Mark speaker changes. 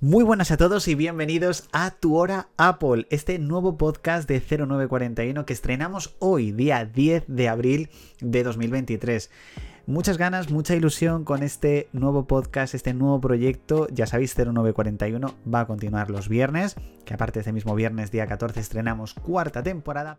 Speaker 1: Muy buenas a todos y bienvenidos a Tu Hora Apple, este nuevo podcast de 0941 que estrenamos hoy, día 10 de abril de 2023. Muchas ganas, mucha ilusión con este nuevo podcast, este nuevo proyecto. Ya sabéis, 0941 va a continuar los viernes, que aparte de este mismo viernes, día 14, estrenamos cuarta temporada.